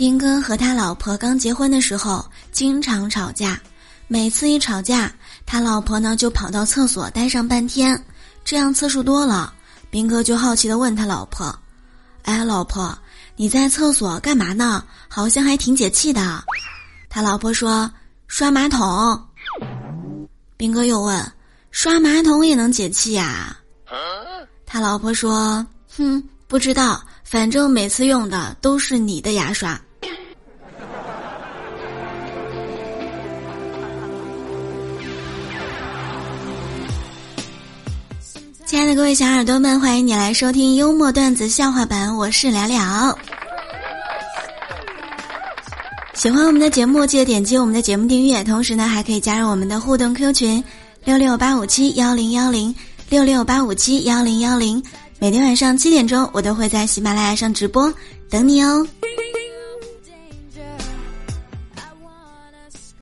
斌哥和他老婆刚结婚的时候经常吵架，每次一吵架，他老婆呢就跑到厕所待上半天。这样次数多了，斌哥就好奇的问他老婆：“哎，老婆，你在厕所干嘛呢？好像还挺解气的。”他老婆说：“刷马桶。”斌哥又问：“刷马桶也能解气呀？”他老婆说：“哼，不知道，反正每次用的都是你的牙刷。”亲爱的各位小耳朵们，欢迎你来收听幽默段子笑话版，我是聊聊。喜欢我们的节目，记得点击我们的节目订阅，同时呢，还可以加入我们的互动 Q 群六六八五七幺零幺零六六八五七幺零幺零。每天晚上七点钟，我都会在喜马拉雅上直播，等你哦。